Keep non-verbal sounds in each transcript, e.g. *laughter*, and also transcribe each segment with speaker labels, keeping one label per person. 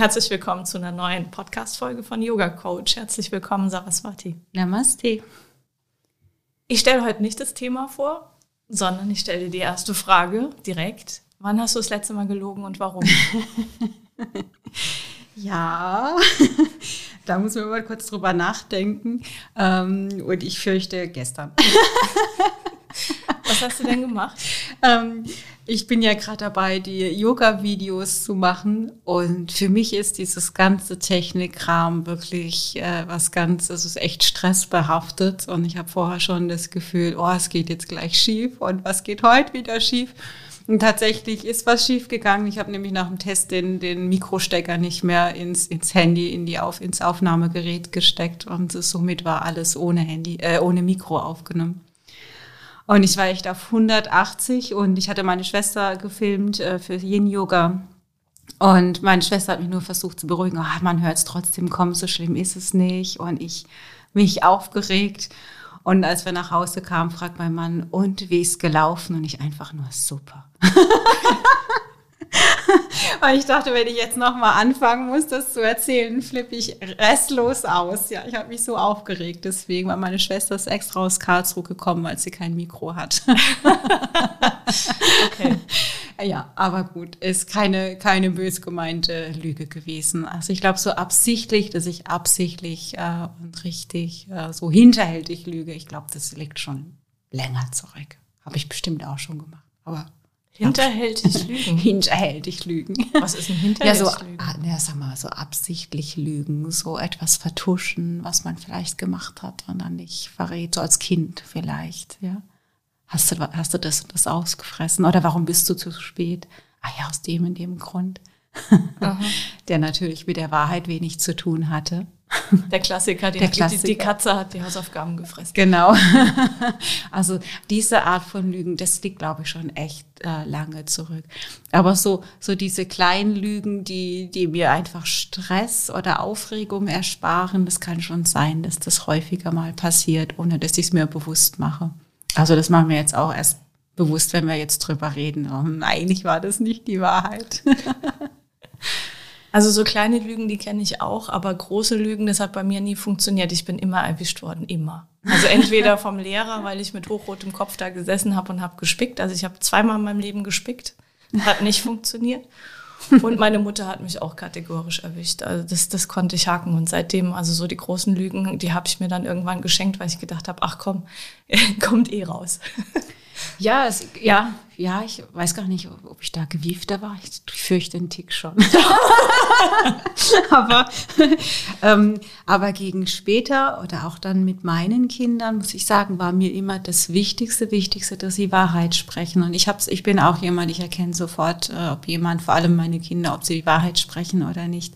Speaker 1: Herzlich willkommen zu einer neuen Podcast-Folge von Yoga Coach. Herzlich willkommen, Saraswati.
Speaker 2: Namaste.
Speaker 1: Ich stelle heute nicht das Thema vor, sondern ich stelle dir die erste Frage direkt. Wann hast du das letzte Mal gelogen und warum? *laughs*
Speaker 2: ja, *laughs* da muss man mal kurz drüber nachdenken. Ähm, und ich fürchte gestern. *laughs* *laughs*
Speaker 1: Was hast du denn gemacht?
Speaker 2: Ähm, ich bin ja gerade dabei, die Yoga-Videos zu machen. Und für mich ist dieses ganze Technikkram wirklich äh, was ganz, es ist echt stressbehaftet. Und ich habe vorher schon das Gefühl, oh, es geht jetzt gleich schief. Und was geht heute wieder schief? Und tatsächlich ist was schief gegangen. Ich habe nämlich nach dem Test den, den Mikrostecker nicht mehr ins, ins Handy, in die auf, ins Aufnahmegerät gesteckt. Und somit war alles ohne Handy, äh, ohne Mikro aufgenommen. Und ich war echt auf 180 und ich hatte meine Schwester gefilmt äh, für Yin Yoga. Und meine Schwester hat mich nur versucht zu beruhigen. Oh, man hört es trotzdem kommen, so schlimm ist es nicht. Und ich mich aufgeregt. Und als wir nach Hause kamen, fragt mein Mann, und wie ist gelaufen? Und ich einfach nur super. *laughs* *laughs* Und ich dachte, wenn ich jetzt nochmal anfangen muss, das zu erzählen, flippe ich restlos aus. Ja, ich habe mich so aufgeregt deswegen, weil meine Schwester ist extra aus Karlsruhe gekommen, weil sie kein Mikro hat. *laughs* okay. *laughs* Ja, aber gut, ist keine, keine bös gemeinte Lüge gewesen. Also ich glaube, so absichtlich, dass ich absichtlich äh, und richtig äh, so hinterhältig lüge, ich glaube, das liegt schon länger zurück. Habe ich bestimmt auch schon gemacht. Aber
Speaker 1: Hinterhältig *laughs* lügen.
Speaker 2: Hinterhältig lügen.
Speaker 1: Was ist ein hinterhältig
Speaker 2: ja, so, lügen? Ah, ja, sag mal, so absichtlich lügen, so etwas vertuschen, was man vielleicht gemacht hat und dann nicht verrät, so als Kind vielleicht, ja. Hast du, hast du das und das ausgefressen? Oder warum bist du zu spät? Ah ja, aus dem und dem Grund. *laughs* der natürlich mit der Wahrheit wenig zu tun hatte. *laughs*
Speaker 1: Der Klassiker, die,
Speaker 2: der Klassiker.
Speaker 1: Die, die, Katze hat die Hausaufgaben gefressen.
Speaker 2: Genau. *laughs* Also diese Art von Lügen, das liegt, glaube ich, schon echt äh, lange zurück. Aber so, so diese kleinen Lügen, die, die mir einfach Stress oder Aufregung ersparen, das kann schon sein, dass das häufiger mal passiert, ohne dass ich es mir bewusst mache. Also das machen wir jetzt auch erst bewusst, wenn wir jetzt drüber reden. Oh, eigentlich war das nicht die Wahrheit. *laughs*
Speaker 1: Also so kleine Lügen, die kenne ich auch, aber große Lügen, das hat bei mir nie funktioniert. Ich bin immer erwischt worden, immer. Also *laughs* entweder vom Lehrer, weil ich mit hochrotem Kopf da gesessen habe und habe gespickt. Also ich habe zweimal in meinem Leben gespickt, hat nicht funktioniert. Und meine Mutter hat mich auch kategorisch erwischt. Also das, das konnte ich haken. Und seitdem, also so die großen Lügen, die habe ich mir dann irgendwann geschenkt, weil ich gedacht habe, ach komm, *laughs* kommt eh raus.
Speaker 2: Ja, es, ja, ja, ich weiß gar nicht, ob ich da gewiefter war. Ich fürchte einen Tick schon. *laughs* aber, ähm, aber gegen später oder auch dann mit meinen Kindern, muss ich sagen, war mir immer das Wichtigste, Wichtigste, dass sie Wahrheit sprechen. Und ich, hab's, ich bin auch jemand, ich erkenne sofort, äh, ob jemand, vor allem meine Kinder, ob sie die Wahrheit sprechen oder nicht.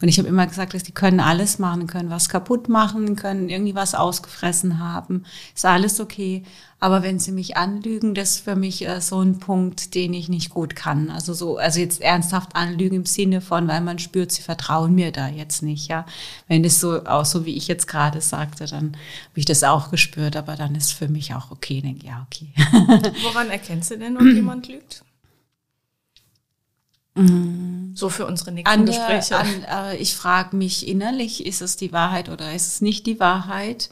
Speaker 2: Und ich habe immer gesagt, dass die können alles machen, können was kaputt machen, können irgendwie was ausgefressen haben. Ist alles okay. Aber wenn sie mich anlügen, das ist für mich äh, so ein Punkt, den ich nicht gut kann. Also so, also jetzt ernsthaft anlügen im Sinne von, weil man spürt, sie vertrauen mir da jetzt nicht, ja. Wenn es so, auch so wie ich jetzt gerade sagte, dann habe ich das auch gespürt, aber dann ist für mich auch okay, denke ja, okay. *laughs*
Speaker 1: Woran erkennst du denn, ob jemand lügt? Mhm. So für unsere nächsten Gespräche.
Speaker 2: An, äh, ich frage mich innerlich, ist es die Wahrheit oder ist es nicht die Wahrheit?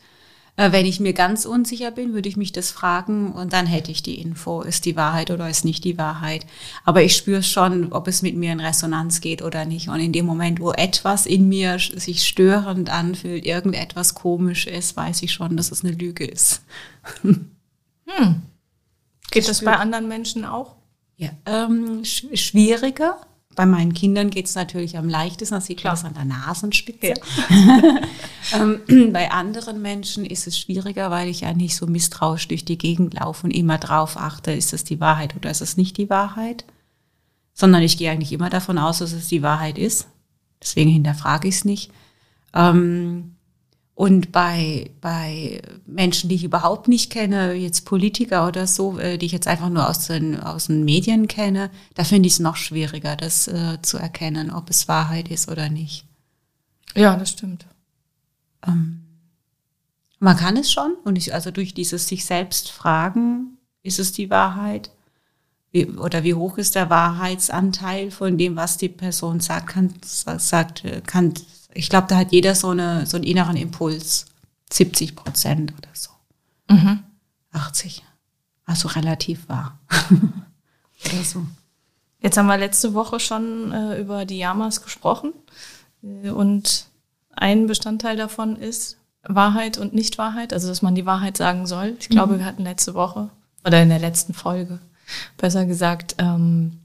Speaker 2: Äh, wenn ich mir ganz unsicher bin, würde ich mich das fragen und dann hätte ich die Info, ist die Wahrheit oder ist nicht die Wahrheit. Aber ich spüre schon, ob es mit mir in Resonanz geht oder nicht. Und in dem Moment, wo etwas in mir sich störend anfühlt, irgendetwas komisch ist, weiß ich schon, dass es eine Lüge ist. *laughs*
Speaker 1: Hm. Geht das bei anderen Menschen auch?
Speaker 2: Ja, ähm, sch schwieriger. Bei meinen Kindern geht es natürlich am leichtesten, das sieht man an der Nasenspitze. Ja. *laughs* ähm, *clears throat* bei anderen Menschen ist es schwieriger, weil ich ja nicht so misstrauisch durch die Gegend laufe und immer drauf achte, ist es die Wahrheit oder ist es nicht die Wahrheit. Sondern ich gehe eigentlich immer davon aus, dass es die Wahrheit ist. Deswegen hinterfrage ich es nicht. Ähm, und bei, bei Menschen, die ich überhaupt nicht kenne, jetzt Politiker oder so, äh, die ich jetzt einfach nur aus den, aus den Medien kenne, da finde ich es noch schwieriger, das äh, zu erkennen, ob es Wahrheit ist oder nicht.
Speaker 1: Ja, das stimmt.
Speaker 2: Ähm, man kann es schon und ich, also durch dieses sich selbst fragen, ist es die Wahrheit? Wie, oder wie hoch ist der Wahrheitsanteil von dem, was die Person sagt, kann, sagt, äh, kann, ich glaube, da hat jeder so, eine, so einen inneren Impuls. 70 Prozent oder so. Mhm. 80. Also relativ wahr. *laughs*
Speaker 1: oder so. Jetzt haben wir letzte Woche schon äh, über die Yamas gesprochen. Äh, und ein Bestandteil davon ist Wahrheit und Nichtwahrheit. Also, dass man die Wahrheit sagen soll. Ich glaube, mhm. wir hatten letzte Woche oder in der letzten Folge besser gesagt, ähm,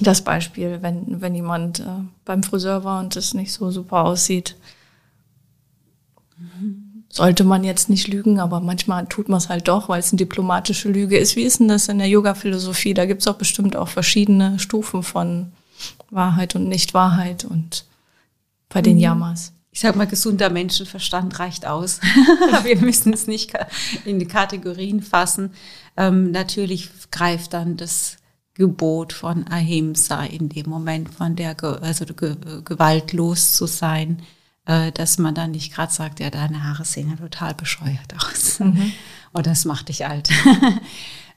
Speaker 1: das Beispiel, wenn, wenn jemand äh, beim Friseur war und es nicht so super aussieht, sollte man jetzt nicht lügen, aber manchmal tut man es halt doch, weil es eine diplomatische Lüge ist. Wie ist denn das in der Yoga-Philosophie? Da gibt es auch bestimmt auch verschiedene Stufen von Wahrheit und Nichtwahrheit und bei den mhm. Yamas.
Speaker 2: Ich sag mal, gesunder Menschenverstand reicht aus. *laughs* Wir müssen es nicht in die Kategorien fassen. Ähm, natürlich greift dann das Gebot von Ahimsa in dem Moment, von der also gewaltlos zu sein, äh, dass man dann nicht gerade sagt, ja, deine Haare sehen ja total bescheuert aus. Mhm. *laughs* Oder das macht dich alt. *laughs*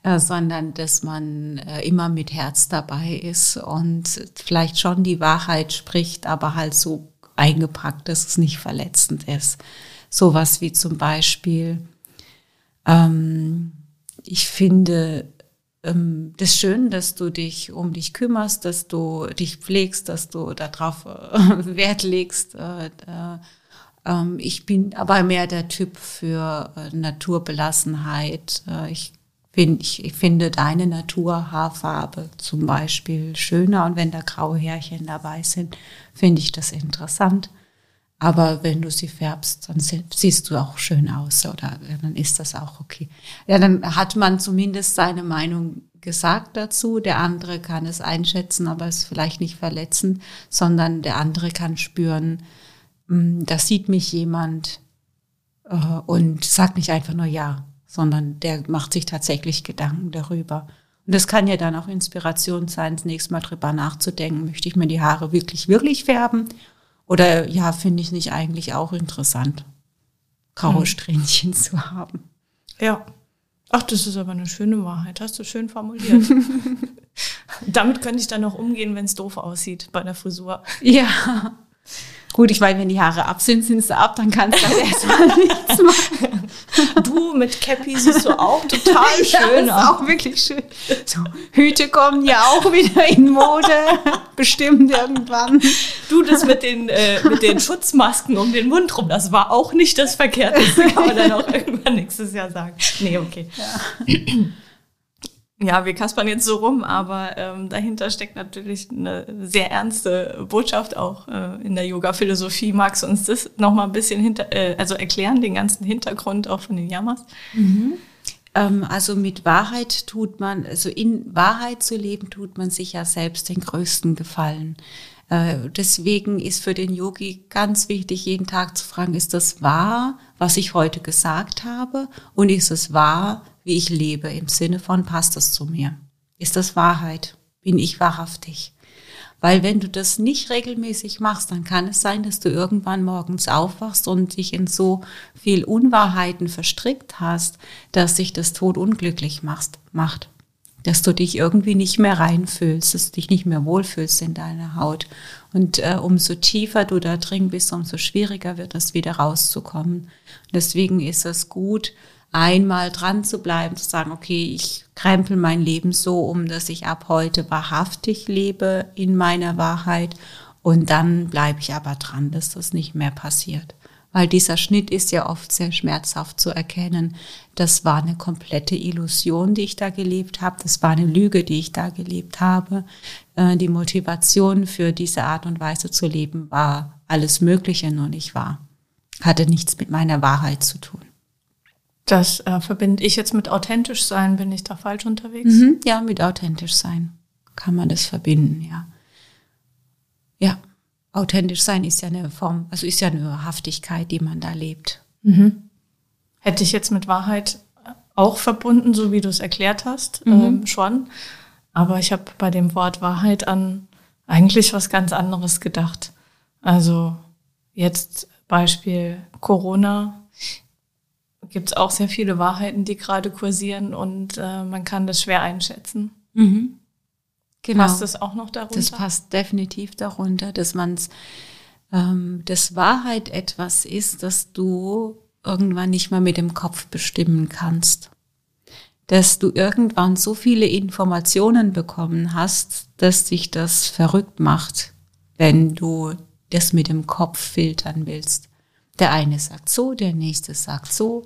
Speaker 2: Äh, sondern dass man äh, immer mit Herz dabei ist und vielleicht schon die Wahrheit spricht, aber halt so eingepackt, dass es nicht verletzend ist. Sowas wie zum Beispiel, ähm, ich finde, ähm, das schön, dass du dich um dich kümmerst, dass du dich pflegst, dass du darauf äh, *laughs* Wert legst. Äh, äh, ähm, ich bin aber mehr der Typ für äh, Naturbelassenheit. Äh, ich, find, ich, ich finde deine Naturhaarfarbe zum Beispiel schöner und wenn da graue Härchen dabei sind, finde ich das interessant. Aber wenn du sie färbst, dann siehst du auch schön aus oder dann ist das auch okay. Ja, dann hat man zumindest seine Meinung gesagt dazu. Der andere kann es einschätzen, aber es ist vielleicht nicht verletzend, sondern der andere kann spüren, hm, da sieht mich jemand äh, und sagt nicht einfach nur ja, sondern der macht sich tatsächlich Gedanken darüber. Und das kann ja dann auch Inspiration sein, das nächste Mal drüber nachzudenken, möchte ich mir die Haare wirklich, wirklich färben oder ja, finde ich nicht eigentlich auch interessant, graue hm. Strähnchen zu haben.
Speaker 1: Ja. Ach, das ist aber eine schöne Wahrheit. Hast du schön formuliert. *laughs* Damit könnte ich dann noch umgehen, wenn es doof aussieht bei der Frisur.
Speaker 2: Ja. Gut, ich meine, wenn die Haare ab sind, sind sie ab, dann kannst du halt erstmal nichts machen. *laughs*
Speaker 1: Du mit Cappy siehst du auch total *laughs* schön
Speaker 2: ja, ist auch wirklich schön. So, Hüte kommen ja auch wieder in Mode, *laughs* bestimmt irgendwann.
Speaker 1: Du, das mit den, äh, mit den Schutzmasken um den Mund rum, das war auch nicht das Verkehrteste, kann man dann auch irgendwann nächstes Jahr sagen. Nee, okay. Ja ja, wir kaspern jetzt so rum, aber ähm, dahinter steckt natürlich eine sehr ernste Botschaft auch äh, in der Yoga-Philosophie. Magst du uns das nochmal ein bisschen hinter, äh, also erklären, den ganzen Hintergrund auch von den Yamas?
Speaker 2: Mhm. Ähm, also mit Wahrheit tut man, also in Wahrheit zu leben, tut man sich ja selbst den größten Gefallen. Äh, deswegen ist für den Yogi ganz wichtig, jeden Tag zu fragen, ist das wahr, was ich heute gesagt habe? Und ist es wahr, wie ich lebe, im Sinne von, passt das zu mir? Ist das Wahrheit? Bin ich wahrhaftig? Weil wenn du das nicht regelmäßig machst, dann kann es sein, dass du irgendwann morgens aufwachst und dich in so viel Unwahrheiten verstrickt hast, dass sich das Tod unglücklich machst, macht. Dass du dich irgendwie nicht mehr reinfühlst, dass du dich nicht mehr wohlfühlst in deiner Haut. Und äh, umso tiefer du da drin bist, umso schwieriger wird es wieder rauszukommen. deswegen ist es gut, einmal dran zu bleiben, zu sagen, okay, ich krempel mein Leben so um, dass ich ab heute wahrhaftig lebe in meiner Wahrheit und dann bleibe ich aber dran, dass das nicht mehr passiert. weil dieser Schnitt ist ja oft sehr schmerzhaft zu erkennen. Das war eine komplette Illusion, die ich da gelebt habe. Das war eine Lüge, die ich da gelebt habe. Äh, die Motivation für diese Art und Weise zu leben war alles Mögliche, nur nicht wahr. Hatte nichts mit meiner Wahrheit zu tun.
Speaker 1: Das äh, verbinde ich jetzt mit authentisch sein. Bin ich da falsch unterwegs?
Speaker 2: Mhm, ja, mit authentisch sein kann man das verbinden, ja. Ja authentisch sein ist ja eine Form, also ist ja eine Wahrhaftigkeit, die man da lebt.
Speaker 1: Mhm. Hätte ich jetzt mit Wahrheit auch verbunden, so wie du es erklärt hast, mhm. ähm, schon. Aber ich habe bei dem Wort Wahrheit an eigentlich was ganz anderes gedacht. Also jetzt Beispiel Corona gibt es auch sehr viele Wahrheiten, die gerade kursieren und äh, man kann das schwer einschätzen. Mhm.
Speaker 2: Genau. Passt das auch noch darunter? Das passt definitiv darunter, dass man ähm, dass Wahrheit etwas ist, dass du irgendwann nicht mehr mit dem Kopf bestimmen kannst. Dass du irgendwann so viele Informationen bekommen hast, dass dich das verrückt macht, wenn du das mit dem Kopf filtern willst. Der eine sagt so, der nächste sagt so,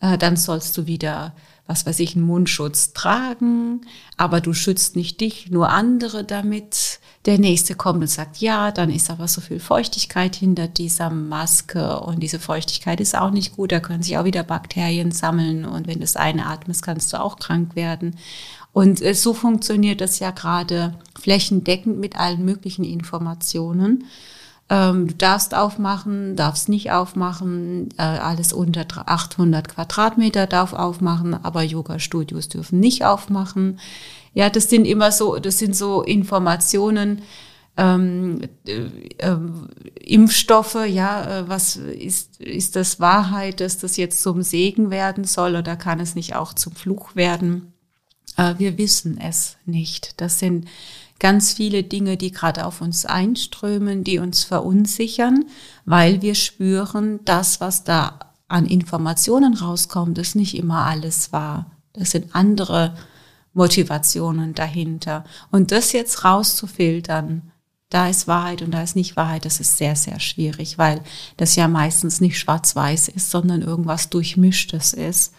Speaker 2: äh, dann sollst du wieder was weiß ich, einen Mundschutz tragen, aber du schützt nicht dich, nur andere damit. Der nächste kommt und sagt, ja, dann ist aber so viel Feuchtigkeit hinter dieser Maske und diese Feuchtigkeit ist auch nicht gut, da können sich auch wieder Bakterien sammeln und wenn du es einatmest, kannst du auch krank werden. Und äh, so funktioniert das ja gerade flächendeckend mit allen möglichen Informationen. Ähm, du darfst aufmachen, darfst nicht aufmachen. Äh, alles unter 800 Quadratmeter darf aufmachen, aber Yoga-Studios dürfen nicht aufmachen. Ja, das sind immer so, das sind so Informationen, ähm, äh, äh, Impfstoffe, ja, äh, was ist, ist das Wahrheit, dass das jetzt zum Segen werden soll oder kann es nicht auch zum Fluch werden? Äh, wir wissen es nicht. Das sind ganz viele Dinge, die gerade auf uns einströmen, die uns verunsichern, weil wir spüren, das, was da an Informationen rauskommt, ist nicht immer alles wahr. Das sind andere Motivationen dahinter. Und das jetzt rauszufiltern, da ist Wahrheit und da ist nicht Wahrheit, das ist sehr, sehr schwierig, weil das ja meistens nicht schwarz-weiß ist, sondern irgendwas Durchmischtes ist.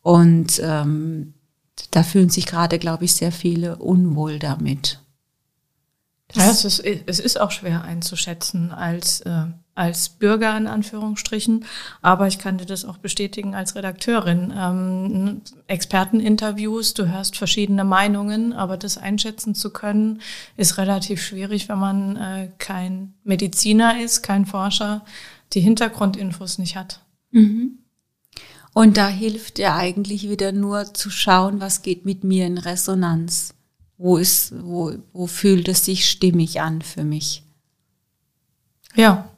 Speaker 2: Und ähm, da fühlen sich gerade, glaube ich, sehr viele unwohl damit.
Speaker 1: Ja, es ist, es ist auch schwer einzuschätzen als, äh, als Bürger in Anführungsstrichen, aber ich kann dir das auch bestätigen als Redakteurin. Ähm, Experteninterviews, du hörst verschiedene Meinungen, aber das einschätzen zu können, ist relativ schwierig, wenn man äh, kein Mediziner ist, kein Forscher, die Hintergrundinfos nicht hat. Mhm.
Speaker 2: Und da hilft ja eigentlich wieder nur zu schauen, was geht mit mir in Resonanz wo ist, wo, wo fühlt es sich stimmig an für mich?
Speaker 1: Ja.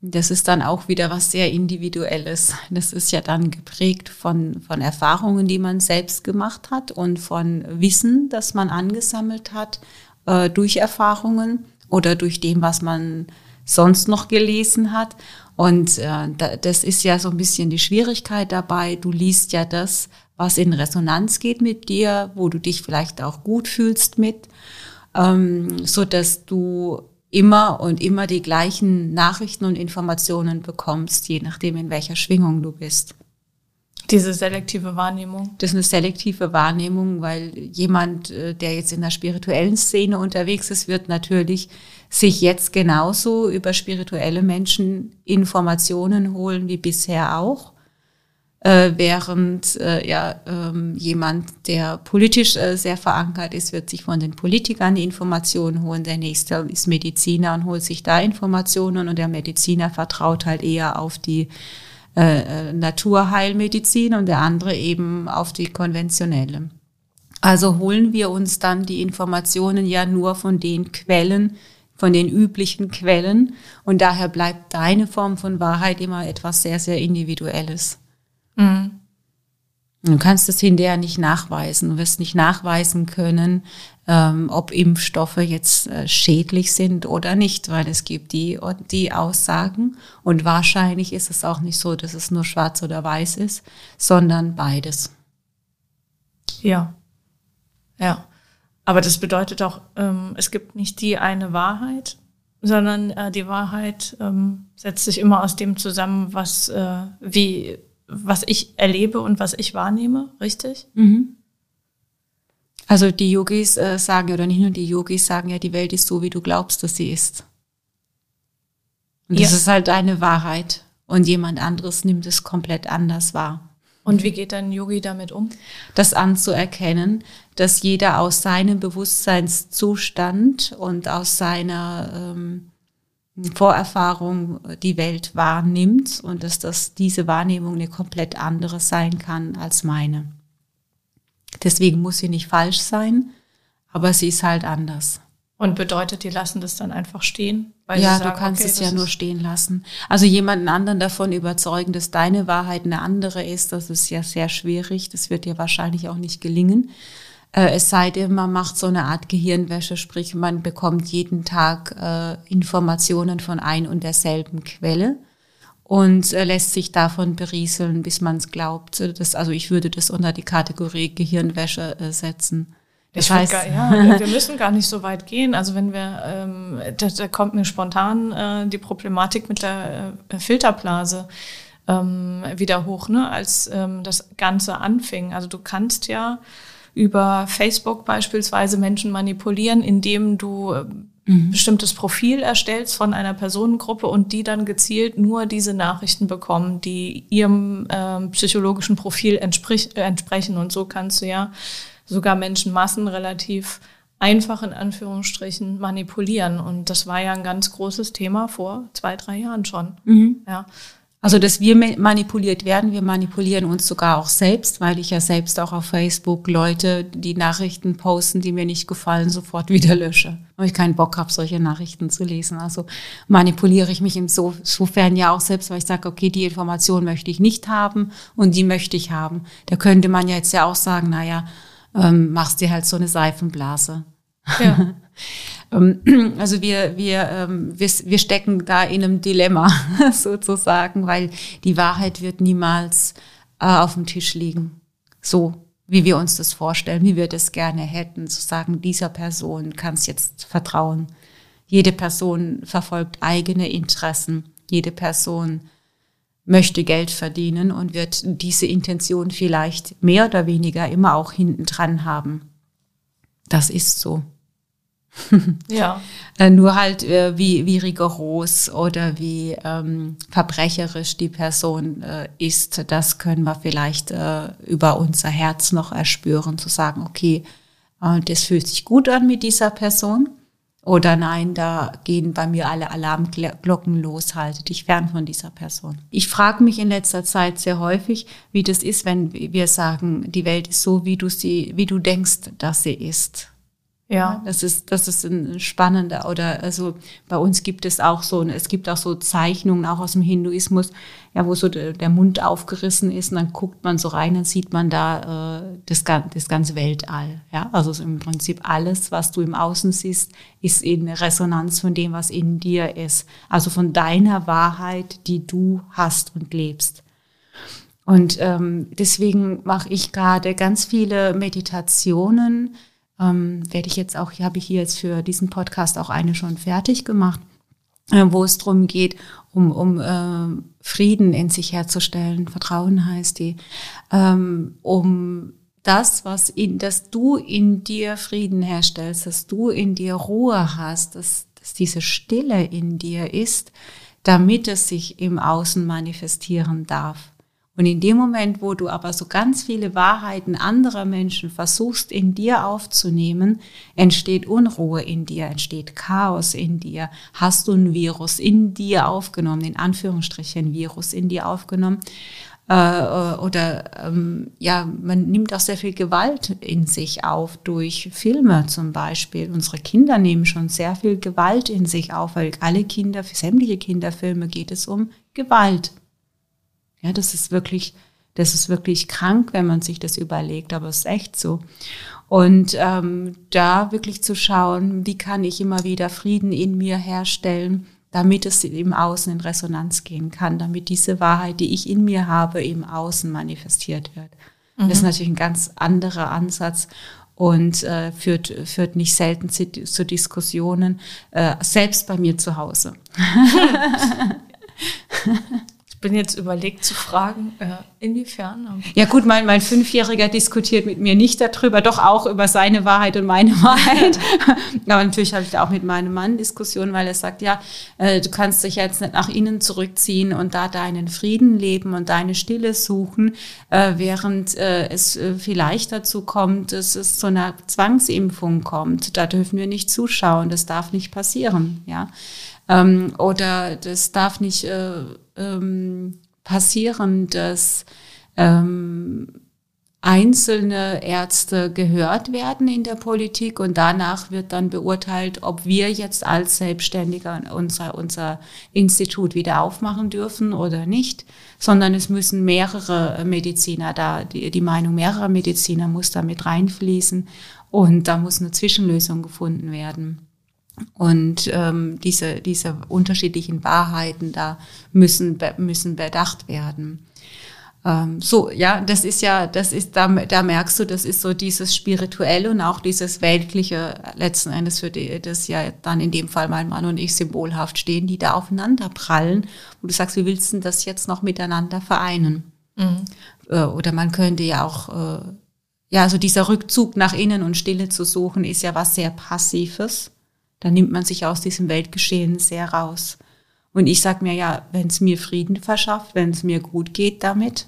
Speaker 2: Das ist dann auch wieder was sehr Individuelles. Das ist ja dann geprägt von, von Erfahrungen, die man selbst gemacht hat und von Wissen, das man angesammelt hat äh, durch Erfahrungen oder durch dem, was man sonst noch gelesen hat. Und äh, das ist ja so ein bisschen die Schwierigkeit dabei. Du liest ja das, was in Resonanz geht mit dir, wo du dich vielleicht auch gut fühlst mit, ähm, so dass du immer und immer die gleichen Nachrichten und Informationen bekommst, je nachdem, in welcher Schwingung du bist.
Speaker 1: Diese selektive Wahrnehmung.
Speaker 2: Das ist eine selektive Wahrnehmung, weil jemand, äh, der jetzt in der spirituellen Szene unterwegs ist, wird natürlich sich jetzt genauso über spirituelle Menschen Informationen holen wie bisher auch äh, während äh, ja ähm, jemand, der politisch äh, sehr verankert ist, wird sich von den Politikern die Informationen holen. Der nächste ist Mediziner und holt sich da Informationen und der Mediziner vertraut halt eher auf die äh, äh Naturheilmedizin und der andere eben auf die konventionelle. Also holen wir uns dann die Informationen ja nur von den Quellen, von den üblichen Quellen und daher bleibt deine Form von Wahrheit immer etwas sehr, sehr Individuelles. Mhm. Du kannst es hinterher nicht nachweisen. Du wirst nicht nachweisen können, ähm, ob Impfstoffe jetzt äh, schädlich sind oder nicht, weil es gibt die und die Aussagen. Und wahrscheinlich ist es auch nicht so, dass es nur schwarz oder weiß ist, sondern beides.
Speaker 1: Ja. Ja. Aber das bedeutet auch, ähm, es gibt nicht die eine Wahrheit, sondern äh, die Wahrheit ähm, setzt sich immer aus dem zusammen, was, äh, wie, was ich erlebe und was ich wahrnehme, richtig?
Speaker 2: Mhm. Also die Yogis äh, sagen, oder nicht nur die Yogis sagen ja, die Welt ist so, wie du glaubst, dass sie ist. Und das ja. ist halt deine Wahrheit. Und jemand anderes nimmt es komplett anders wahr.
Speaker 1: Und wie geht ein Yogi damit um?
Speaker 2: Das anzuerkennen, dass jeder aus seinem Bewusstseinszustand und aus seiner ähm, Vorerfahrung die Welt wahrnimmt und dass das, diese Wahrnehmung eine komplett andere sein kann als meine. Deswegen muss sie nicht falsch sein, aber sie ist halt anders.
Speaker 1: Und bedeutet, die lassen das dann einfach stehen?
Speaker 2: ja, sagen, du kannst okay, es ja nur stehen lassen. Also jemanden anderen davon überzeugen, dass deine Wahrheit eine andere ist, das ist ja sehr schwierig. Das wird dir wahrscheinlich auch nicht gelingen. Äh, es sei denn, man macht so eine Art Gehirnwäsche, sprich man bekommt jeden Tag äh, Informationen von ein und derselben Quelle und äh, lässt sich davon berieseln, bis man es glaubt. Das, also ich würde das unter die Kategorie Gehirnwäsche äh, setzen.
Speaker 1: Das heißt, gar, ja, wir müssen gar nicht so weit gehen. Also wenn wir, ähm, da, da kommt mir spontan äh, die Problematik mit der äh, Filterblase ähm, wieder hoch, ne, als ähm, das Ganze anfing. Also du kannst ja über Facebook beispielsweise Menschen manipulieren, indem du äh, mhm. bestimmtes Profil erstellst von einer Personengruppe und die dann gezielt nur diese Nachrichten bekommen, die ihrem ähm, psychologischen Profil entsprich, äh, entsprechen. Und so kannst du ja sogar Menschenmassen relativ einfach in Anführungsstrichen manipulieren. Und das war ja ein ganz großes Thema vor zwei, drei Jahren schon. Mhm. Ja.
Speaker 2: Also, dass wir manipuliert werden, wir manipulieren uns sogar auch selbst, weil ich ja selbst auch auf Facebook Leute, die Nachrichten posten, die mir nicht gefallen, sofort *laughs* wieder lösche, weil ich keinen Bock habe, solche Nachrichten zu lesen. Also manipuliere ich mich insofern ja auch selbst, weil ich sage, okay, die Information möchte ich nicht haben und die möchte ich haben. Da könnte man ja jetzt ja auch sagen, naja, ähm, machst dir halt so eine Seifenblase. Ja. *laughs* Ähm, *clears throat* also wir, wir, ähm, wir, wir stecken da in einem Dilemma *laughs* sozusagen, weil die Wahrheit wird niemals äh, auf dem Tisch liegen. So wie wir uns das vorstellen, wie wir das gerne hätten, zu sagen, dieser Person kannst jetzt vertrauen. Jede Person verfolgt eigene Interessen. Jede Person möchte Geld verdienen und wird diese Intention vielleicht mehr oder weniger immer auch hinten dran haben. Das ist so. *laughs*
Speaker 1: ja.
Speaker 2: Äh, nur halt, äh, wie, wie rigoros oder wie ähm, verbrecherisch die Person äh, ist, das können wir vielleicht äh, über unser Herz noch erspüren, zu sagen, okay, äh, das fühlt sich gut an mit dieser Person. Oder nein, da gehen bei mir alle Alarmglocken los, halte dich fern von dieser Person. Ich frage mich in letzter Zeit sehr häufig, wie das ist, wenn wir sagen, die Welt ist so, wie du sie, wie du denkst, dass sie ist. Ja. Das ist, das ist ein spannender, oder also bei uns gibt es auch so, es gibt auch so Zeichnungen, auch aus dem Hinduismus, ja, wo so der, Mund aufgerissen ist und dann guckt man so rein, dann sieht man da äh, das, das ganze Weltall. Ja, also im Prinzip alles, was du im Außen siehst, ist in Resonanz von dem, was in dir ist. Also von deiner Wahrheit, die du hast und lebst. Und ähm, deswegen mache ich gerade ganz viele Meditationen, ähm, werde ich jetzt auch, habe ich hier jetzt für diesen Podcast auch eine schon fertig gemacht, äh, wo es darum geht, um, um äh, Frieden in sich herzustellen, Vertrauen heißt die, ähm, um das, was in, dass du in dir Frieden herstellst, dass du in dir Ruhe hast, dass, dass diese Stille in dir ist, damit es sich im Außen manifestieren darf. Und in dem Moment, wo du aber so ganz viele Wahrheiten anderer Menschen versuchst in dir aufzunehmen, entsteht Unruhe in dir, entsteht Chaos in dir. Hast du ein Virus in dir aufgenommen, in Anführungsstrichen Virus in dir aufgenommen? Äh, oder ähm, ja, man nimmt auch sehr viel Gewalt in sich auf durch Filme zum Beispiel. Unsere Kinder nehmen schon sehr viel Gewalt in sich auf, weil alle Kinder, für sämtliche Kinderfilme geht es um Gewalt. Ja, das ist wirklich, das ist wirklich krank, wenn man sich das überlegt, aber es ist echt so. Und ähm, da wirklich zu schauen, wie kann ich immer wieder Frieden in mir herstellen, damit es im Außen in Resonanz gehen kann, damit diese Wahrheit, die ich in mir habe, im Außen manifestiert wird. Mhm. Das ist mhm. natürlich ein ganz anderer Ansatz. und äh, führt, führt nicht selten zu, zu Diskussionen, äh, selbst bei mir zu Hause. *laughs*
Speaker 1: Bin jetzt überlegt zu fragen, äh, inwiefern.
Speaker 2: Ja gut, mein, mein Fünfjähriger diskutiert mit mir nicht darüber, doch auch über seine Wahrheit und meine *laughs* Wahrheit. Aber natürlich habe ich da auch mit meinem Mann Diskussionen, weil er sagt, ja, äh, du kannst dich jetzt nicht nach innen zurückziehen und da deinen Frieden leben und deine Stille suchen, äh, während äh, es äh, vielleicht dazu kommt, dass es zu einer Zwangsimpfung kommt. Da dürfen wir nicht zuschauen, das darf nicht passieren. Ja. Ähm, oder das darf nicht äh, ähm, passieren, dass ähm, einzelne Ärzte gehört werden in der Politik und danach wird dann beurteilt, ob wir jetzt als Selbstständiger unser, unser Institut wieder aufmachen dürfen oder nicht, sondern es müssen mehrere Mediziner da, die, die Meinung mehrerer Mediziner muss da mit reinfließen und da muss eine Zwischenlösung gefunden werden. Und ähm, diese, diese unterschiedlichen Wahrheiten da müssen, müssen bedacht werden. Ähm, so, ja, das ist ja, das ist, da, da merkst du, das ist so dieses Spirituelle und auch dieses Weltliche letzten Endes, für die, das ja dann in dem Fall mein Mann und ich symbolhaft stehen, die da aufeinander prallen, wo du sagst, wie willst du das jetzt noch miteinander vereinen? Mhm. Äh, oder man könnte ja auch, äh, ja, also dieser Rückzug nach innen und Stille zu suchen, ist ja was sehr Passives dann nimmt man sich aus diesem Weltgeschehen sehr raus. Und ich sage mir ja, wenn es mir Frieden verschafft, wenn es mir gut geht damit,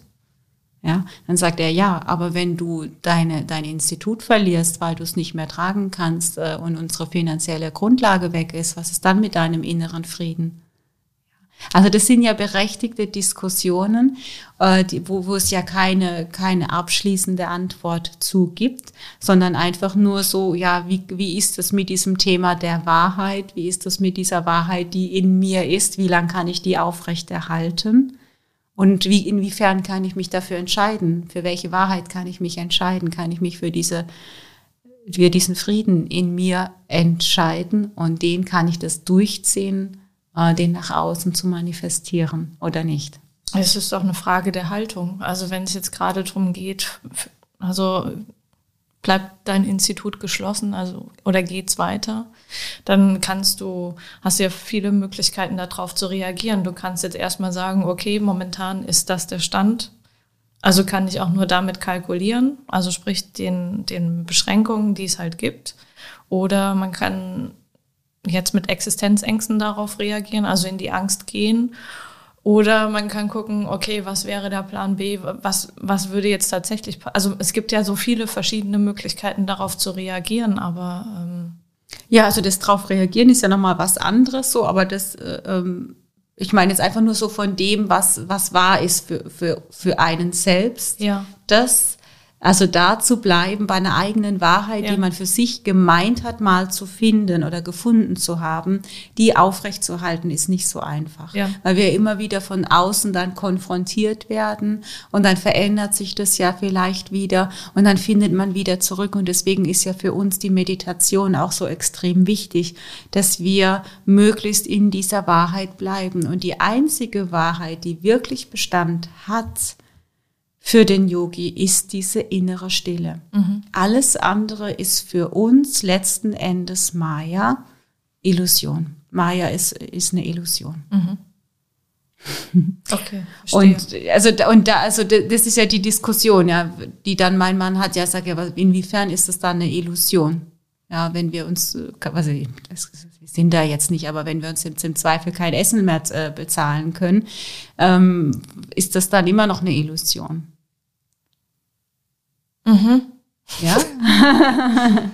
Speaker 2: ja, dann sagt er ja, aber wenn du deine, dein Institut verlierst, weil du es nicht mehr tragen kannst äh, und unsere finanzielle Grundlage weg ist, was ist dann mit deinem inneren Frieden? Also das sind ja berechtigte Diskussionen, äh, die, wo, wo es ja keine, keine abschließende Antwort zu gibt, sondern einfach nur so, ja, wie, wie ist das mit diesem Thema der Wahrheit? Wie ist das mit dieser Wahrheit, die in mir ist? Wie lange kann ich die aufrechterhalten? Und wie, inwiefern kann ich mich dafür entscheiden? Für welche Wahrheit kann ich mich entscheiden? Kann ich mich für diese, für diesen Frieden in mir entscheiden? Und den kann ich das durchziehen? Äh, den nach außen zu manifestieren oder nicht.
Speaker 1: Es ist doch eine Frage der Haltung. Also wenn es jetzt gerade darum geht, also bleibt dein Institut geschlossen, also oder geht's weiter, dann kannst du, hast ja viele Möglichkeiten darauf zu reagieren. Du kannst jetzt erstmal sagen, okay, momentan ist das der Stand. Also kann ich auch nur damit kalkulieren, also sprich den, den Beschränkungen, die es halt gibt. Oder man kann jetzt mit Existenzängsten darauf reagieren, also in die Angst gehen. Oder man kann gucken, okay, was wäre der Plan B? Was, was würde jetzt tatsächlich, also es gibt ja so viele verschiedene Möglichkeiten darauf zu reagieren, aber ähm
Speaker 2: ja, also das drauf reagieren ist ja nochmal was anderes so, aber das, äh, ähm, ich meine jetzt einfach nur so von dem, was, was wahr ist für, für, für einen selbst. Ja. Das also da zu bleiben bei einer eigenen Wahrheit, ja. die man für sich gemeint hat, mal zu finden oder gefunden zu haben, die aufrechtzuerhalten, ist nicht so einfach. Ja. Weil wir immer wieder von außen dann konfrontiert werden und dann verändert sich das ja vielleicht wieder und dann findet man wieder zurück. Und deswegen ist ja für uns die Meditation auch so extrem wichtig, dass wir möglichst in dieser Wahrheit bleiben. Und die einzige Wahrheit, die wirklich Bestand hat, für den Yogi ist diese innere Stille. Mhm. Alles andere ist für uns letzten Endes Maya, Illusion. Maya ist, ist eine Illusion. Mhm. *laughs* Okay. Verstehe. Und also und da also das ist ja die Diskussion, ja, die dann mein Mann hat. Ja, sag ja, inwiefern ist das dann eine Illusion? Ja, wenn wir uns, also wir sind da jetzt nicht, aber wenn wir uns im, Zweifel kein Essen mehr äh, bezahlen können, ähm, ist das dann immer noch eine Illusion. Mhm. Ja. *laughs*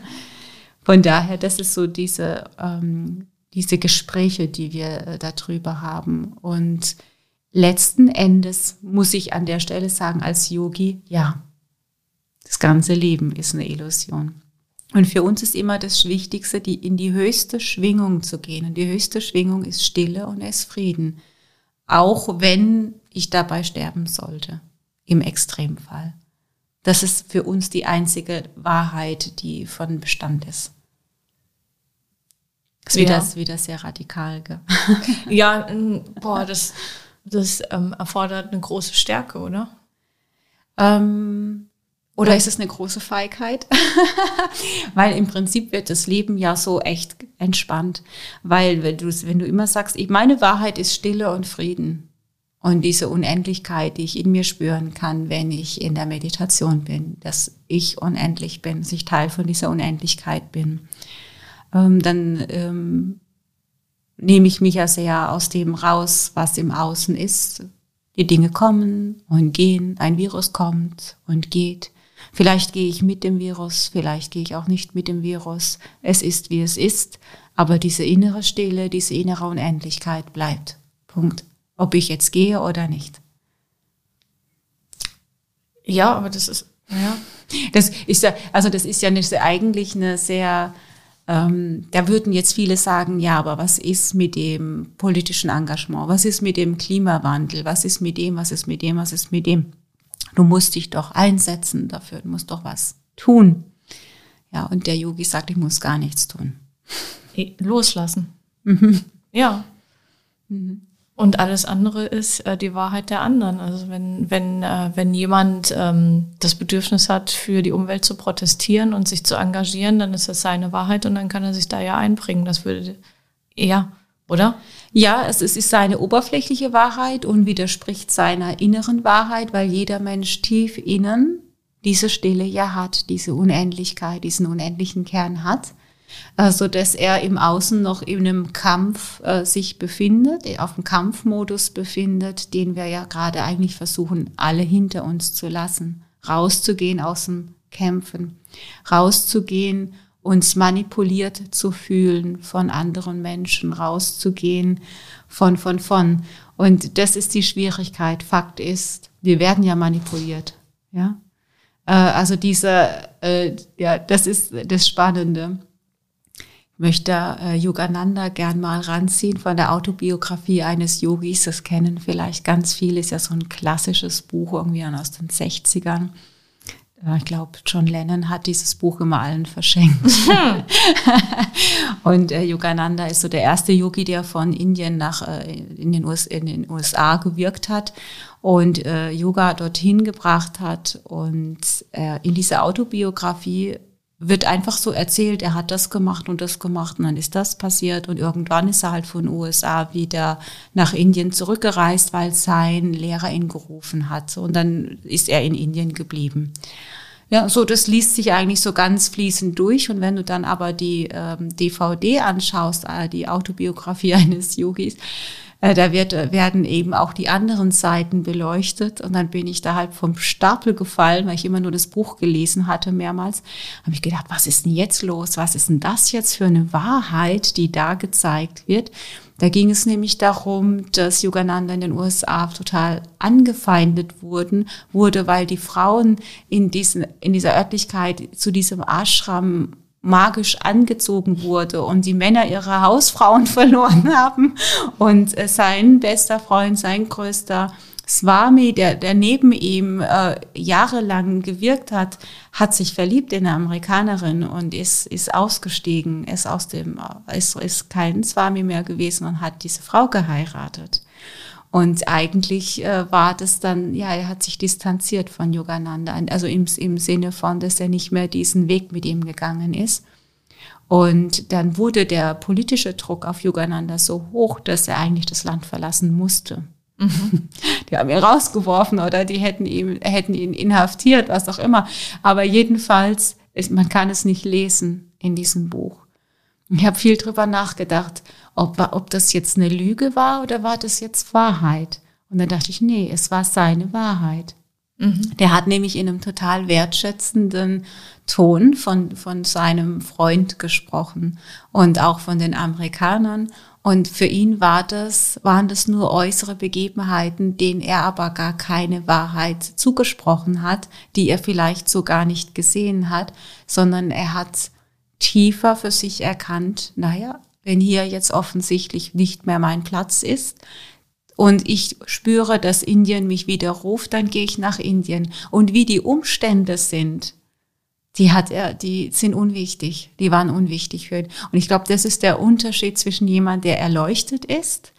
Speaker 2: Von daher, das ist so diese, ähm, diese Gespräche, die wir äh, darüber haben. Und letzten Endes muss ich an der Stelle sagen, als Yogi, ja, das ganze Leben ist eine Illusion. Und für uns ist immer das Wichtigste, die, in die höchste Schwingung zu gehen. Und die höchste Schwingung ist Stille und ist Frieden. Auch wenn ich dabei sterben sollte, im Extremfall. Das ist für uns die einzige Wahrheit, die von Bestand ist. Das ist wieder, ja. wieder sehr radikal. Gell? *laughs*
Speaker 1: Ja, boah, das, das ähm, erfordert eine große Stärke, oder?
Speaker 2: Ähm, Oder ja. ist es eine große Feigheit? *laughs* weil im Prinzip wird das Leben ja so echt entspannt. Weil wenn du, wenn du immer sagst, ich, meine Wahrheit ist Stille und Frieden. Und diese Unendlichkeit, die ich in mir spüren kann, wenn ich in der Meditation bin, dass ich unendlich bin, dass ich Teil von dieser Unendlichkeit bin, ähm, dann ähm, nehme ich mich ja sehr aus dem raus, was im Außen ist. Die Dinge kommen und gehen, ein Virus kommt und geht. Vielleicht gehe ich mit dem Virus, vielleicht gehe ich auch nicht mit dem Virus. Es ist, wie es ist, aber diese innere Stille, diese innere Unendlichkeit bleibt. Punkt. Ob ich jetzt gehe oder nicht.
Speaker 1: Ja, aber das ist, ja.
Speaker 2: Das ist ja, also das ist ja nicht eigentlich eine sehr ähm, da würden jetzt viele sagen, ja, aber was ist mit dem politischen Engagement? Was ist mit dem Klimawandel? Was ist mit dem? Was ist mit dem? Was ist mit dem? Du musst dich doch einsetzen dafür, du musst doch was tun. Ja, und der Yogi sagt, ich muss gar nichts tun.
Speaker 1: Loslassen. Mhm. Ja. Mhm. Und alles andere ist äh, die Wahrheit der anderen. Also wenn, wenn, äh, wenn jemand ähm, das Bedürfnis hat, für die Umwelt zu protestieren und sich zu engagieren, dann ist das seine Wahrheit und dann kann er sich da ja einbringen. Das würde, ja, oder?
Speaker 2: Ja, es ist seine oberflächliche Wahrheit und widerspricht seiner inneren Wahrheit, weil jeder Mensch tief innen diese Stille ja hat, diese Unendlichkeit, diesen unendlichen Kern hat äh, so dass er im Außen noch in einem Kampf äh, sich befindet, auf dem Kampfmodus befindet, den wir ja gerade eigentlich versuchen, alle hinter uns zu lassen, rauszugehen aus dem Kämpfen, rauszugehen, uns manipuliert zu fühlen von anderen Menschen, rauszugehen von, von, von. Und das ist die Schwierigkeit. Fakt ist, wir werden ja manipuliert, ja. Äh, also dieser, äh, ja, das ist das Spannende möchte äh, Yogananda gern mal ranziehen von der Autobiografie eines Yogis. Das kennen vielleicht ganz viele, ist ja so ein klassisches Buch irgendwie aus den 60ern. Ich glaube, John Lennon hat dieses Buch immer allen verschenkt. Hm. *laughs* und äh, Yogananda ist so der erste Yogi, der von Indien nach äh, in, den US, in den USA gewirkt hat und äh, Yoga dorthin gebracht hat. Und äh, in dieser Autobiografie wird einfach so erzählt, er hat das gemacht und das gemacht und dann ist das passiert und irgendwann ist er halt von USA wieder nach Indien zurückgereist, weil sein Lehrer ihn gerufen hat und dann ist er in Indien geblieben. Ja, so das liest sich eigentlich so ganz fließend durch und wenn du dann aber die ähm, DVD anschaust, äh, die Autobiografie *laughs* eines Yogis, da wird, äh, werden eben auch die anderen Seiten beleuchtet. Und dann bin ich da halt vom Stapel gefallen, weil ich immer nur das Buch gelesen hatte mehrmals. Habe ich gedacht, was ist denn jetzt los? Was ist denn das jetzt für eine Wahrheit, die da gezeigt wird? Da ging es nämlich darum, dass Yogananda in den USA total angefeindet wurden, wurde, weil die Frauen in, diesen, in dieser Örtlichkeit zu diesem Ashram magisch angezogen wurde und die Männer ihre Hausfrauen *laughs* verloren haben und äh, sein bester Freund, sein größter Swami, der, der neben ihm äh, jahrelang gewirkt hat, hat sich verliebt in eine Amerikanerin und ist, ist ausgestiegen, ist aus dem, äh, ist, ist kein Swami mehr gewesen und hat diese Frau geheiratet. Und eigentlich äh, war das dann, ja, er hat sich distanziert von Yogananda, also im, im Sinne von, dass er nicht mehr diesen Weg mit ihm gegangen ist. Und dann wurde der politische Druck auf Yogananda so hoch, dass er eigentlich das Land verlassen musste. Mhm. *laughs* Die haben ihn rausgeworfen oder die hätten ihn, hätten ihn inhaftiert, was auch immer. Aber jedenfalls, ist, man kann es nicht lesen in diesem Buch. Ich habe viel drüber nachgedacht, ob, ob das jetzt eine Lüge war oder war das jetzt Wahrheit. Und dann dachte ich, nee, es war seine Wahrheit. Mhm. Der hat nämlich in einem total wertschätzenden Ton von, von seinem Freund gesprochen und auch von den Amerikanern. Und für ihn war das, waren das nur äußere Begebenheiten, denen er aber gar keine Wahrheit zugesprochen hat, die er vielleicht so gar nicht gesehen hat, sondern er hat tiefer für sich erkannt, naja, wenn hier jetzt offensichtlich nicht mehr mein Platz ist und ich spüre, dass Indien mich wieder ruft, dann gehe ich nach Indien. Und wie die Umstände sind, die hat er, die sind unwichtig, die waren unwichtig für ihn. Und ich glaube, das ist der Unterschied zwischen jemand, der erleuchtet ist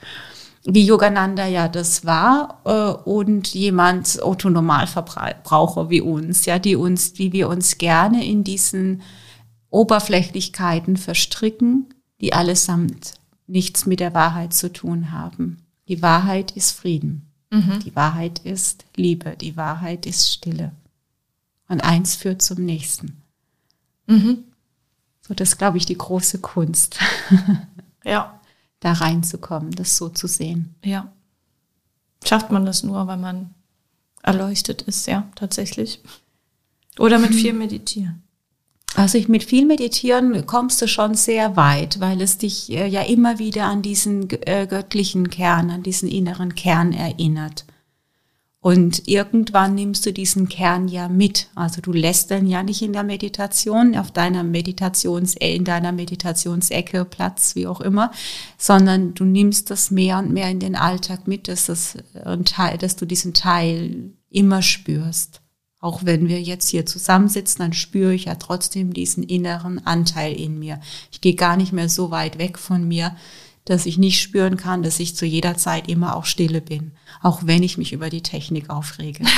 Speaker 2: wie Yogananda ja das war äh, und jemand Autonormalverbraucher wie uns, ja, die uns, die wir uns gerne in diesen Oberflächlichkeiten verstricken, die allesamt nichts mit der Wahrheit zu tun haben. Die Wahrheit ist Frieden. Mhm. Die Wahrheit ist Liebe. Die Wahrheit ist Stille. Und eins führt zum nächsten. Mhm. So, das ist, glaube ich, die große Kunst. *laughs*
Speaker 1: ja.
Speaker 2: Da reinzukommen, das so zu sehen.
Speaker 1: Ja. Schafft man das nur, weil man erleuchtet ist, ja, tatsächlich. Oder mit *laughs* viel Meditieren.
Speaker 2: Also ich, mit viel Meditieren kommst du schon sehr weit, weil es dich äh, ja immer wieder an diesen äh, göttlichen Kern, an diesen inneren Kern erinnert. Und irgendwann nimmst du diesen Kern ja mit. Also du lässt dann ja nicht in der Meditation, auf deiner Meditations, in deiner Meditationsecke Platz, wie auch immer, sondern du nimmst das mehr und mehr in den Alltag mit, dass, das Teil, dass du diesen Teil immer spürst. Auch wenn wir jetzt hier zusammensitzen, dann spüre ich ja trotzdem diesen inneren Anteil in mir. Ich gehe gar nicht mehr so weit weg von mir, dass ich nicht spüren kann, dass ich zu jeder Zeit immer auch stille bin, auch wenn ich mich über die Technik aufrege. *laughs*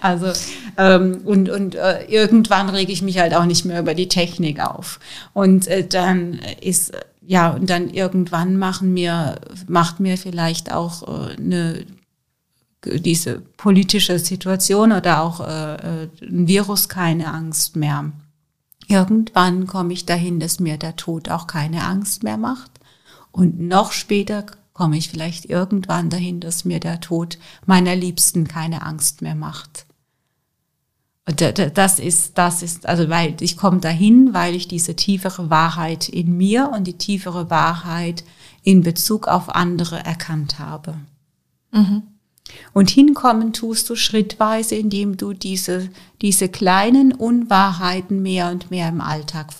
Speaker 2: also ähm, und und äh, irgendwann rege ich mich halt auch nicht mehr über die Technik auf und äh, dann ist ja und dann irgendwann machen mir macht mir vielleicht auch äh, eine diese politische Situation oder auch äh, äh, ein Virus keine Angst mehr. Irgendwann komme ich dahin, dass mir der Tod auch keine Angst mehr macht. Und noch später komme ich vielleicht irgendwann dahin, dass mir der Tod meiner Liebsten keine Angst mehr macht. Und das ist, das ist, also weil ich komme dahin, weil ich diese tiefere Wahrheit in mir und die tiefere Wahrheit in Bezug auf andere erkannt habe. Mhm. Und hinkommen tust du schrittweise, indem du diese, diese kleinen Unwahrheiten mehr und mehr im Alltag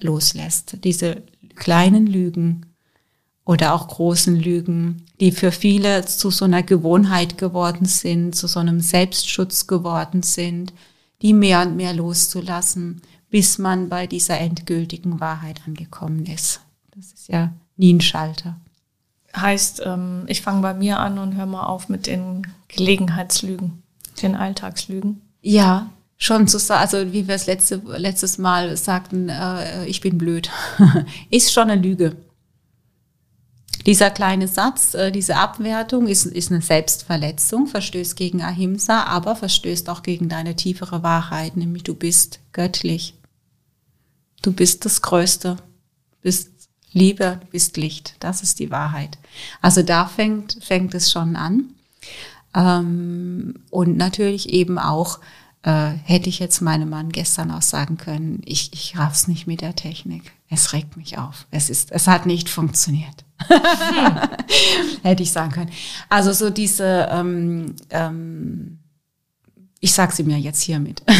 Speaker 2: loslässt. Diese kleinen Lügen oder auch großen Lügen, die für viele zu so einer Gewohnheit geworden sind, zu so einem Selbstschutz geworden sind, die mehr und mehr loszulassen, bis man bei dieser endgültigen Wahrheit angekommen ist. Das ist ja nie ein Schalter.
Speaker 1: Heißt, ähm, ich fange bei mir an und höre mal auf mit den Gelegenheitslügen, den Alltagslügen.
Speaker 2: Ja, schon zu sagen, also wie wir es letzte, letztes Mal sagten, äh, ich bin blöd, *laughs* ist schon eine Lüge. Dieser kleine Satz, äh, diese Abwertung ist, ist eine Selbstverletzung, verstößt gegen Ahimsa, aber verstößt auch gegen deine tiefere Wahrheit, nämlich du bist göttlich. Du bist das Größte, bist Liebe, du bist Licht. Das ist die Wahrheit. Also da fängt, fängt es schon an. Ähm, und natürlich eben auch, äh, hätte ich jetzt meinem Mann gestern auch sagen können, ich, ich raff's nicht mit der Technik. Es regt mich auf. Es ist, es hat nicht funktioniert. Hm. *laughs* hätte ich sagen können. Also so diese, ähm, ähm, ich sag sie mir jetzt hiermit. *laughs*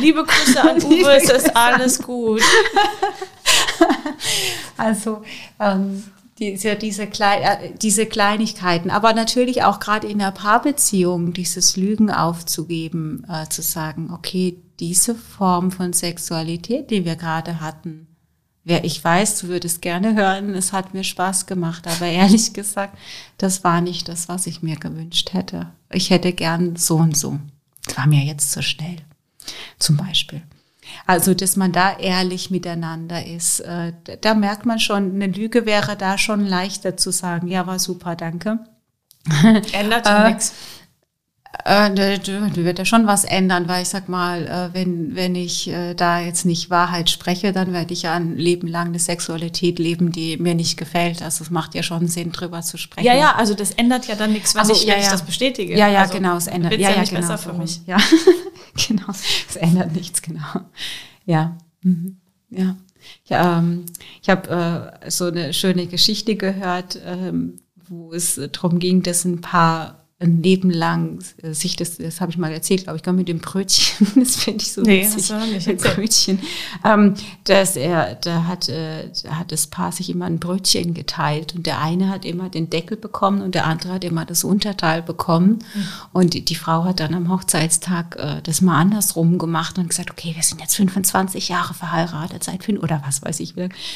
Speaker 1: Liebe Grüße an Uwe, es ist alles gut. *laughs*
Speaker 2: Also ähm, diese, diese, Klein, äh, diese Kleinigkeiten, aber natürlich auch gerade in der Paarbeziehung dieses Lügen aufzugeben, äh, zu sagen, okay, diese Form von Sexualität, die wir gerade hatten, wer ich weiß, du würdest gerne hören, es hat mir Spaß gemacht, aber ehrlich gesagt, das war nicht das, was ich mir gewünscht hätte. Ich hätte gern so und so. Das war mir jetzt zu schnell zum Beispiel. Also, dass man da ehrlich miteinander ist, äh, da merkt man schon, eine Lüge wäre da schon leichter zu sagen, ja, war super, danke.
Speaker 1: Ändert ja äh, nichts.
Speaker 2: Äh, da wird ja schon was ändern, weil ich sag mal, äh, wenn, wenn ich äh, da jetzt nicht Wahrheit spreche, dann werde ich ja ein Leben lang eine Sexualität leben, die mir nicht gefällt. Also es macht ja schon Sinn, drüber zu sprechen.
Speaker 1: Ja, ja, also das ändert ja dann nichts, wenn,
Speaker 2: also,
Speaker 1: ich,
Speaker 2: ja,
Speaker 1: wenn
Speaker 2: ja.
Speaker 1: ich das bestätige.
Speaker 2: Ja, ja,
Speaker 1: also,
Speaker 2: genau, es ändert ja, ja,
Speaker 1: nicht
Speaker 2: genau,
Speaker 1: besser für mich.
Speaker 2: Ja, *laughs* genau, es ändert nichts, genau. Ja, mhm. ja. Ja, ähm, ich habe äh, so eine schöne Geschichte gehört, ähm, wo es darum ging, dass ein paar ein Leben lang äh, sich das, das habe ich mal erzählt, glaube ich, mit dem Brötchen, *laughs* das finde ich so
Speaker 1: nee,
Speaker 2: witzig.
Speaker 1: Nicht
Speaker 2: mit Brötchen, ähm, dass er, da hat, äh, da hat das Paar sich immer ein Brötchen geteilt und der eine hat immer den Deckel bekommen und der andere hat immer das Unterteil bekommen mhm. und die, die, Frau hat dann am Hochzeitstag äh, das mal andersrum gemacht und gesagt, okay, wir sind jetzt 25 Jahre verheiratet, seit fünf oder was weiß ich,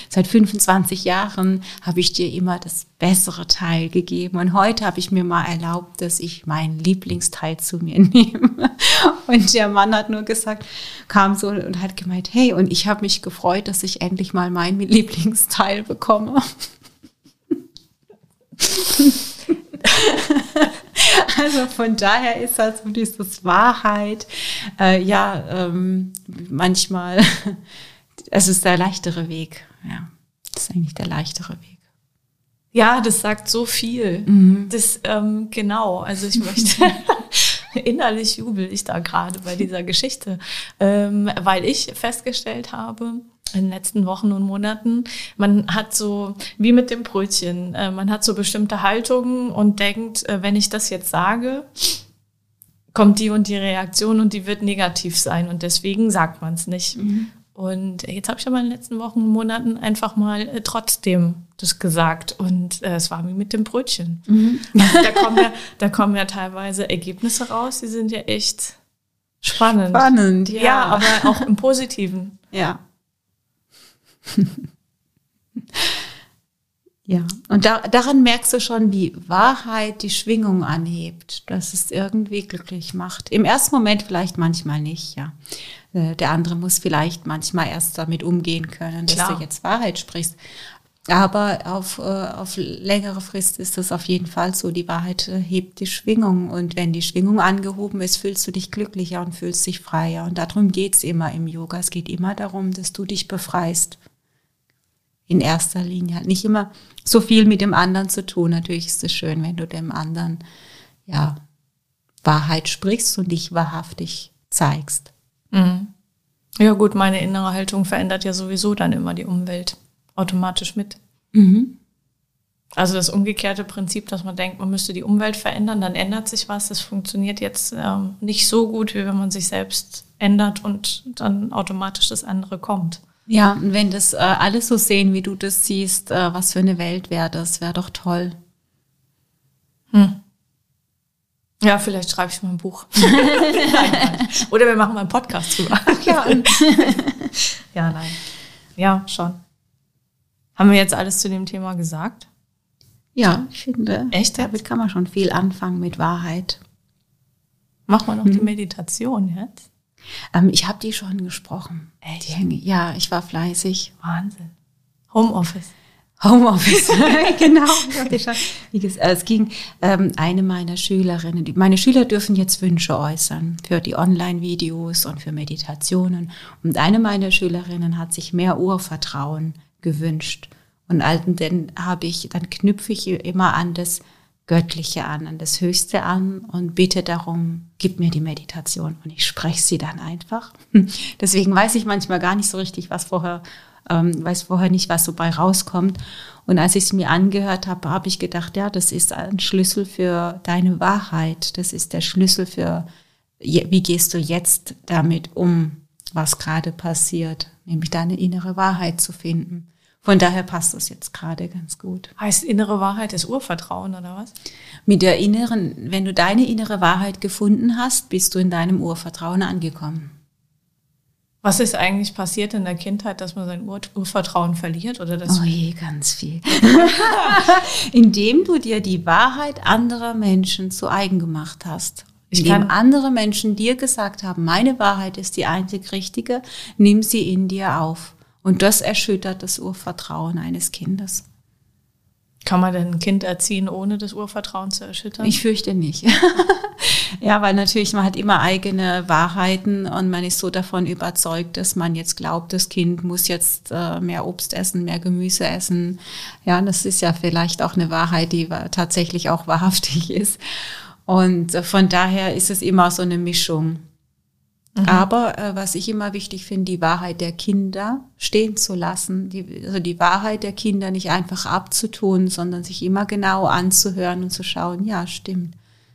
Speaker 2: seit 25 Jahren habe ich dir immer das bessere Teil gegeben. Und heute habe ich mir mal erlaubt, ich meinen Lieblingsteil zu mir *laughs* nehme. Und der Mann hat nur gesagt, kam so und hat gemeint, hey, und ich habe mich gefreut, dass ich endlich mal meinen Lieblingsteil bekomme. *laughs* also von daher ist das so dieses Wahrheit, äh, ja, ähm, manchmal, *laughs* es ist der leichtere Weg, ja, das ist eigentlich der leichtere Weg.
Speaker 1: Ja, das sagt so viel. Mhm. Das, ähm, genau, also ich möchte, *laughs* innerlich jubel ich da gerade bei dieser Geschichte, ähm, weil ich festgestellt habe, in den letzten Wochen und Monaten, man hat so, wie mit dem Brötchen, äh, man hat so bestimmte Haltungen und denkt, äh, wenn ich das jetzt sage, kommt die und die Reaktion und die wird negativ sein und deswegen sagt man es nicht. Mhm. Und jetzt habe ich aber in den letzten Wochen und Monaten einfach mal äh, trotzdem das gesagt. Und äh, es war wie mit dem Brötchen. Mhm. da, kommen ja, da kommen ja teilweise Ergebnisse raus, die sind ja echt spannend.
Speaker 2: Spannend, ja.
Speaker 1: Ja, aber auch im Positiven.
Speaker 2: Ja. *laughs* ja, und da, daran merkst du schon, wie Wahrheit die Schwingung anhebt, dass es irgendwie glücklich macht. Im ersten Moment vielleicht manchmal nicht, ja. Äh, der andere muss vielleicht manchmal erst damit umgehen können, dass Klar. du jetzt Wahrheit sprichst. Aber auf, äh, auf längere Frist ist das auf jeden Fall so. Die Wahrheit äh, hebt die Schwingung. Und wenn die Schwingung angehoben ist, fühlst du dich glücklicher und fühlst dich freier. Und darum geht's immer im Yoga. Es geht immer darum, dass du dich befreist. In erster Linie. Hat nicht immer so viel mit dem anderen zu tun. Natürlich ist es schön, wenn du dem anderen, ja, Wahrheit sprichst und dich wahrhaftig zeigst.
Speaker 1: Mhm. Ja gut, meine innere Haltung verändert ja sowieso dann immer die Umwelt automatisch mit. Mhm. Also das umgekehrte Prinzip, dass man denkt, man müsste die Umwelt verändern, dann ändert sich was. Das funktioniert jetzt ähm, nicht so gut, wie wenn man sich selbst ändert und dann automatisch das andere kommt.
Speaker 2: Ja, und wenn das äh, alles so sehen, wie du das siehst, äh, was für eine Welt wäre das, wäre doch toll.
Speaker 1: Hm. Ja, vielleicht schreibe ich mal ein Buch. nein. *laughs* Oder wir machen mal einen Podcast drüber. Ach ja. *laughs* ja, nein. Ja, schon. Haben wir jetzt alles zu dem Thema gesagt?
Speaker 2: Ja, ich finde. Echt? Damit kann man schon viel anfangen mit Wahrheit.
Speaker 1: Machen wir noch hm. die Meditation jetzt?
Speaker 2: Ähm, ich habe die schon gesprochen. Echt? Die, ja, ich war fleißig.
Speaker 1: Wahnsinn. Homeoffice.
Speaker 2: Homeoffice, *laughs* genau. es ging ähm, eine meiner Schülerinnen. Die, meine Schüler dürfen jetzt Wünsche äußern für die Online-Videos und für Meditationen. Und eine meiner Schülerinnen hat sich mehr Urvertrauen gewünscht. Und dann habe ich, dann knüpfe ich immer an das Göttliche an, an das Höchste an und bitte darum, gib mir die Meditation. Und ich spreche sie dann einfach. *laughs* Deswegen weiß ich manchmal gar nicht so richtig, was vorher ähm, weiß vorher nicht, was so bei rauskommt. Und als ich es mir angehört habe, habe ich gedacht, ja, das ist ein Schlüssel für deine Wahrheit. Das ist der Schlüssel für, wie gehst du jetzt damit um, was gerade passiert, nämlich deine innere Wahrheit zu finden. Von daher passt das jetzt gerade ganz gut.
Speaker 1: Heißt innere Wahrheit ist Urvertrauen oder was?
Speaker 2: Mit der inneren, wenn du deine innere Wahrheit gefunden hast, bist du in deinem Urvertrauen angekommen.
Speaker 1: Was ist eigentlich passiert in der Kindheit, dass man sein Ur Urvertrauen verliert? Oder das
Speaker 2: oh je, ganz viel. *laughs* Indem du dir die Wahrheit anderer Menschen zu eigen gemacht hast. Ich Indem andere Menschen dir gesagt haben, meine Wahrheit ist die einzig richtige, nimm sie in dir auf. Und das erschüttert das Urvertrauen eines Kindes.
Speaker 1: Kann man denn ein Kind erziehen, ohne das Urvertrauen zu erschüttern?
Speaker 2: Ich fürchte nicht. *laughs* ja, weil natürlich man hat immer eigene Wahrheiten und man ist so davon überzeugt, dass man jetzt glaubt, das Kind muss jetzt äh, mehr Obst essen, mehr Gemüse essen. Ja, das ist ja vielleicht auch eine Wahrheit, die tatsächlich auch wahrhaftig *laughs* ist. Und äh, von daher ist es immer so eine Mischung. Mhm. Aber äh, was ich immer wichtig finde, die Wahrheit der Kinder stehen zu lassen, die, also die Wahrheit der Kinder nicht einfach abzutun, sondern sich immer genau anzuhören und zu schauen, ja, stimmt.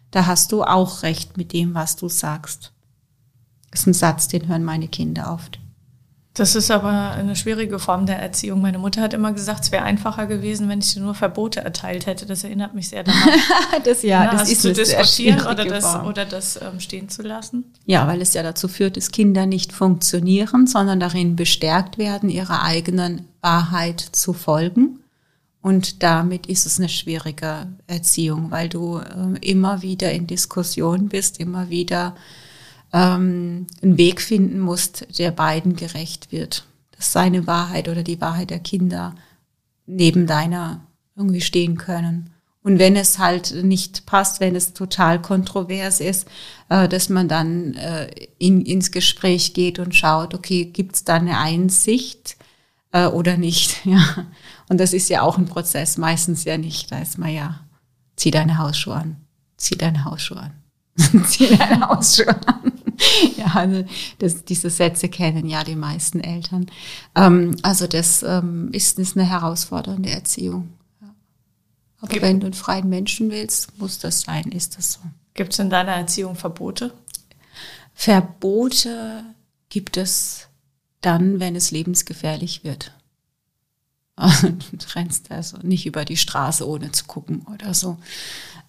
Speaker 2: da hast du auch recht mit dem, was du sagst. Das ist ein Satz, den hören meine Kinder oft.
Speaker 1: Das ist aber eine schwierige Form der Erziehung. Meine Mutter hat immer gesagt, es wäre einfacher gewesen, wenn ich dir nur Verbote erteilt hätte. Das erinnert mich sehr daran. *laughs*
Speaker 2: das ja,
Speaker 1: Na,
Speaker 2: das
Speaker 1: hast
Speaker 2: ist
Speaker 1: zu diskutieren oder das,
Speaker 2: Form.
Speaker 1: oder das ähm, stehen zu lassen.
Speaker 2: Ja, weil es ja dazu führt, dass Kinder nicht funktionieren, sondern darin bestärkt werden, ihrer eigenen Wahrheit zu folgen. Und damit ist es eine schwierige Erziehung, weil du äh, immer wieder in Diskussion bist, immer wieder ähm, einen Weg finden musst, der beiden gerecht wird. Dass seine Wahrheit oder die Wahrheit der Kinder neben deiner irgendwie stehen können. Und wenn es halt nicht passt, wenn es total kontrovers ist, äh, dass man dann äh, in, ins Gespräch geht und schaut, okay, gibt es da eine Einsicht äh, oder nicht? *laughs* Ja. Und das ist ja auch ein Prozess, meistens ja nicht. Da ist man ja, zieh deine Hausschuhe an, zieh deine Hausschuhe an, *laughs* zieh deine Hausschuhe an. *laughs* Ja, also das, diese Sätze kennen ja die meisten Eltern. Ähm, also das ähm, ist, ist eine herausfordernde Erziehung. Ja. Aber
Speaker 1: Gibt-
Speaker 2: wenn du einen freien Menschen willst, muss das sein, ist das so.
Speaker 1: Gibt es in deiner Erziehung Verbote?
Speaker 2: Verbote gibt es dann, wenn es lebensgefährlich wird. Du *laughs* rennst also nicht über die Straße, ohne zu gucken oder so.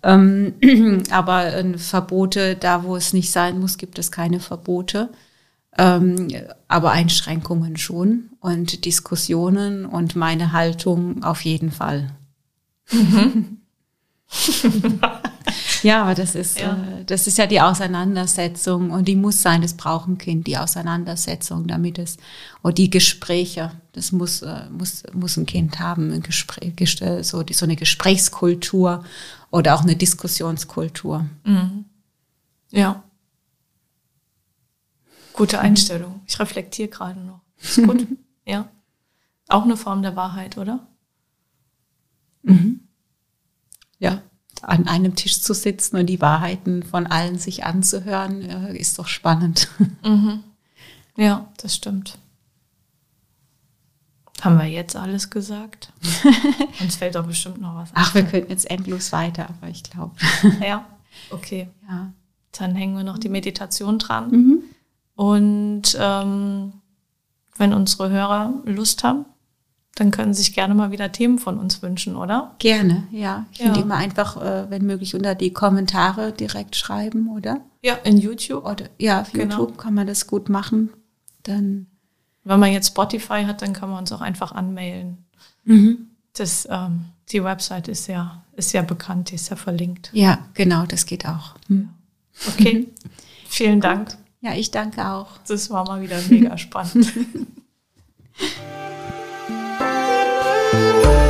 Speaker 2: Ähm, *clears throat* aber äh, Verbote, da wo es nicht sein muss, gibt es keine Verbote. Ähm, aber Einschränkungen schon und Diskussionen und meine Haltung auf jeden Fall. *laughs* *laughs* ja, aber das ist,
Speaker 1: Ja.
Speaker 2: Äh, das ist ja die Auseinandersetzung und die muss sein, das braucht ein Kind, die Auseinandersetzung, damit es, oder die Gespräche, das muss, äh, muss, muss ein Kind haben, ein Gespräch, so, die, so eine Gesprächskultur oder auch eine Diskussionskultur.
Speaker 1: Ja. Gute Einstellung. Ich reflektiere gerade noch. Ist gut. *laughs* ja. Auch eine Form der Wahrheit, oder?
Speaker 2: Ja, an einem Tisch zu sitzen und die Wahrheiten von allen sich anzuhören, äh, ist doch spannend. *laughs*
Speaker 1: Ja, das stimmt. Haben wir jetzt alles gesagt? *laughs* Uns fällt doch bestimmt noch was
Speaker 2: Ach, wir könnten jetzt endlos weiter, aber ich glaube,
Speaker 1: ein. *laughs* Ja. Okay.
Speaker 2: ja.
Speaker 1: Dann hängen wir noch die Meditation dran. Und ähm, wenn unsere Hörer Lust haben, dann können sie sich gerne mal wieder Themen von uns wünschen, oder?
Speaker 2: Gerne, ja. Ich finde
Speaker 1: Ja.
Speaker 2: immer einfach, äh, wenn möglich, unter die Kommentare direkt schreiben, oder?
Speaker 1: Ja, in YouTube.
Speaker 2: Oder ja, auf
Speaker 1: Genau.
Speaker 2: YouTube kann man das gut machen. Dann
Speaker 1: Wenn man jetzt Spotify hat, dann kann man uns auch einfach anmailen. Das, ähm, die Website ist ja, ist ja bekannt, die ist ja verlinkt.
Speaker 2: ja, genau, das geht auch. Hm.
Speaker 1: Okay. Vielen Dank.
Speaker 2: Ja, ich danke auch.
Speaker 1: Das war mal wieder mega spannend. *laughs* Música